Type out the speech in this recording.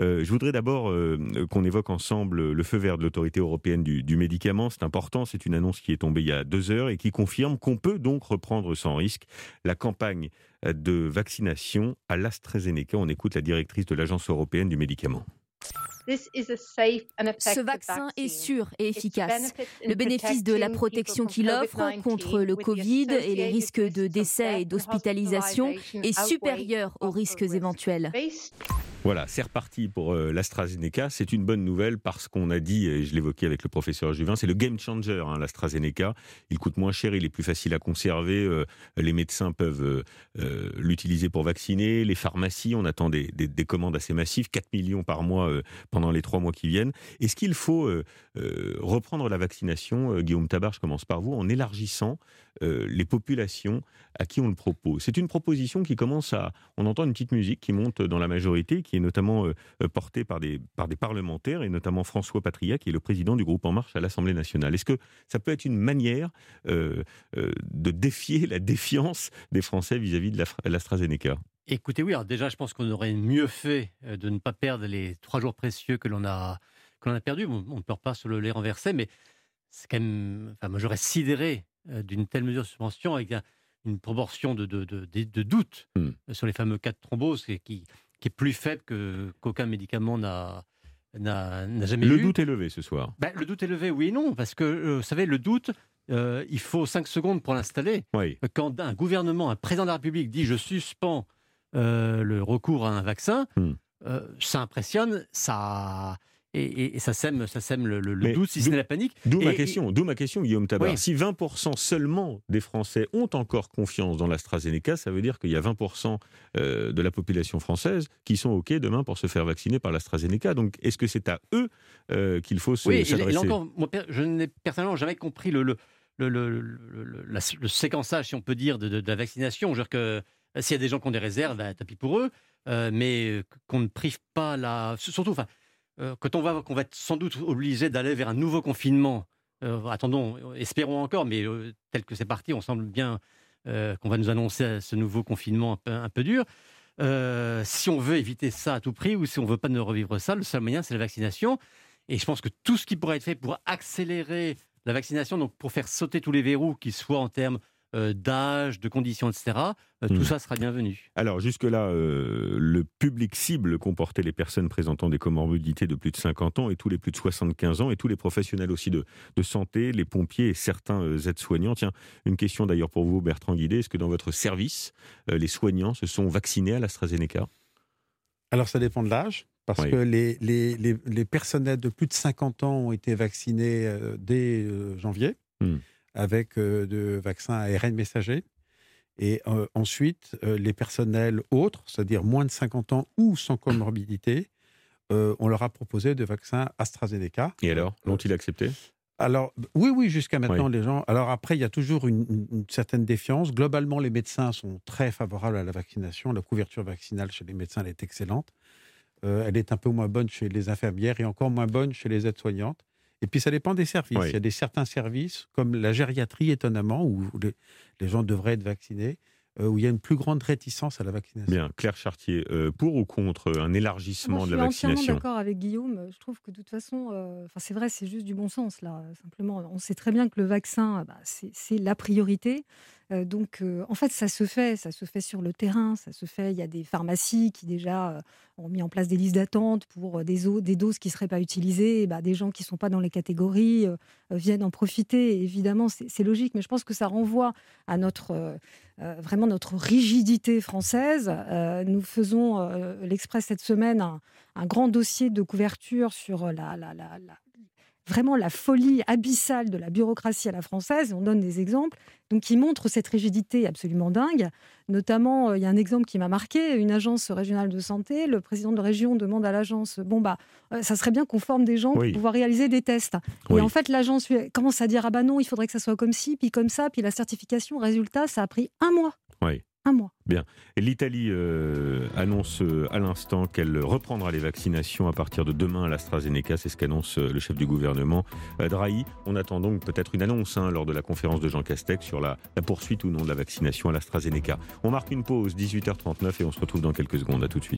Euh, je voudrais d'abord euh, qu'on évoque ensemble le feu vert de l'autorité européenne du, du médicament. C'est important, c'est une annonce qui est tombée il y a deux heures et qui confirme qu'on peut donc reprendre sans risque la campagne de vaccination à l'AstraZeneca. On écoute la directrice de l'Agence européenne du médicament. Ce vaccin est sûr et efficace. Le bénéfice de la protection qu'il offre contre le Covid et les risques de décès et d'hospitalisation est supérieur aux risques éventuels. Voilà, c'est reparti pour euh, l'AstraZeneca. C'est une bonne nouvelle parce qu'on a dit, et je l'évoquais avec le professeur Juvin, c'est le game changer, hein, l'AstraZeneca. Il coûte moins cher, il est plus facile à conserver. Euh, les médecins peuvent euh, l'utiliser pour vacciner. Les pharmacies, on attend des, des, commandes assez massives, 4 millions par mois pendant les trois mois qui viennent. Est-ce qu'il faut reprendre la vaccination, Guillaume Tabar, je commence par vous, en élargissant les populations à qui on le propose? C'est une proposition qui commence à... On entend une petite musique qui monte dans la majorité, qui est notamment euh, euh, porté par des, par des parlementaires, et notamment François Patria, qui est le président du groupe En Marche à l'Assemblée nationale. Est-ce que ça peut être une manière euh, de défier la défiance des Français vis-à-vis de l'AstraZeneca Écoutez, oui, alors déjà, je pense qu'on aurait mieux fait de ne pas perdre les trois jours précieux que l'on a, que a perdus. On ne peut pas se le les renverser, mais c'est quand même. Enfin, moi, j'aurais sidéré d'une telle mesure de suspension avec une proportion de, de, de, de doute hmm. sur les fameux cas de thrombose qui, qui est plus faible que, qu'aucun médicament n'a, n'a, jamais le eu. Le doute est levé ce soir. Ben, le doute est levé, oui et non, parce que, euh, vous savez, le doute, euh, il faut 5 secondes pour l'installer. Oui. Quand un gouvernement, un président de la République dit je suspends euh, le recours à un vaccin, hmm. ça impressionne, ça et, ça sème, ça sème le, doute, si ce n'est la panique. D'où ma question, d'où ma question, Guillaume Tabar. Si 20% seulement des Français ont encore confiance dans l'AstraZeneca, ça veut dire qu'il y a 20% euh, de la population française qui sont OK demain pour se faire vacciner par l'AstraZeneca. Donc, est-ce que c'est à eux euh, qu'il faut se oui, s'adresser? encore, je n'ai personnellement jamais compris le, le, le, séquençage, si on peut dire, de, la vaccination. Je veux dire que s'il y a des gens qui ont des réserves, bah, tapis pour eux, euh, mais qu'on ne prive pas la... Surtout, enfin euh, quand on va, qu'on va être sans doute obligé d'aller vers un nouveau confinement, euh, attendons, espérons encore, mais euh, tel que c'est parti, on semble bien qu'on va nous annoncer ce nouveau confinement un peu, dur. si on veut éviter ça à tout prix ou si on veut pas ne revivre ça, le seul moyen, c'est la vaccination. Et je pense que tout ce qui pourrait être fait pour accélérer la vaccination, donc pour faire sauter tous les verrous, qu'ils soient en termes euh, d'âge, de conditions, etc. Euh, tout hmm. ça sera bienvenu. Alors jusque-là, euh, le public cible comportait les personnes présentant des comorbidités de plus de 50 ans et tous les plus de 75 ans et tous les professionnels aussi de, de santé, les pompiers et certains aides-soignants. Tiens, une question d'ailleurs pour vous, Bertrand Guidé. Est-ce que dans votre service, les soignants se sont vaccinés à l'AstraZeneca? Alors ça dépend de l'âge. Parce que les, les, les, personnels de plus de 50 ans ont été vaccinés dès janvier. Hmm avec euh, de vaccins ARN messager. Et euh, ensuite, euh, les personnels autres, c'est-à-dire moins de 50 ans ou sans comorbidité, on leur a proposé de vaccins AstraZeneca. Et alors, l'ont-ils accepté? Alors, oui, oui, jusqu'à maintenant, les gens. Alors, après, il y a toujours une, certaine défiance. Globalement, les médecins sont très favorables à la vaccination. La couverture vaccinale chez les médecins, elle est excellente. elle est un peu moins bonne chez les infirmières et encore moins bonne chez les aides-soignantes. Et puis ça dépend des services. Il y a des certains services, comme la gériatrie étonnamment, où les, gens devraient être vaccinés, euh, où il y a une plus grande réticence à la vaccination. Bien, Claire Chartier, euh, pour ou contre un élargissement de la vaccination Je suis entièrement d'accord avec Guillaume. Je trouve que de toute façon, euh, c'est vrai, c'est juste du bon sens là. Simplement, on sait très bien que le vaccin, bah, c'est la priorité. Donc, en fait, ça se fait, ça se fait sur le terrain, ça se fait. Il y a des pharmacies qui déjà ont mis en place des listes d'attente pour des, doses qui ne seraient pas utilisées. bah, des gens qui ne sont pas dans les catégories viennent en profiter. évidemment, c'est logique, mais je pense que ça renvoie à notre vraiment notre rigidité française. nous faisons l'Express cette semaine un, grand dossier de couverture sur la vraiment la folie abyssale de la bureaucratie à la française. On donne des exemples donc qui montrent cette rigidité absolument dingue. Notamment, euh, il y a un exemple qui m'a marqué une agence régionale de santé. Le président de région demande à l'agence bon bah euh, ça serait bien qu'on forme des gens pour pouvoir réaliser des tests. Et en fait, l'agence commence à dire ah bah non, il faudrait que ça soit comme ci, puis comme ça, puis la certification. Résultat, ça a pris un mois. Oui mois. Bien. L'Italie euh, annonce euh, à l'instant qu'elle reprendra les vaccinations à partir de demain à l'AstraZeneca. C'est ce qu'annonce euh, le chef du gouvernement, Drahi. On attend donc peut-être une annonce hein, lors de la conférence de Jean Castex sur la, la poursuite ou non de la vaccination à l'AstraZeneca. On marque une pause, 18h39, et on se retrouve dans quelques secondes. À tout de suite.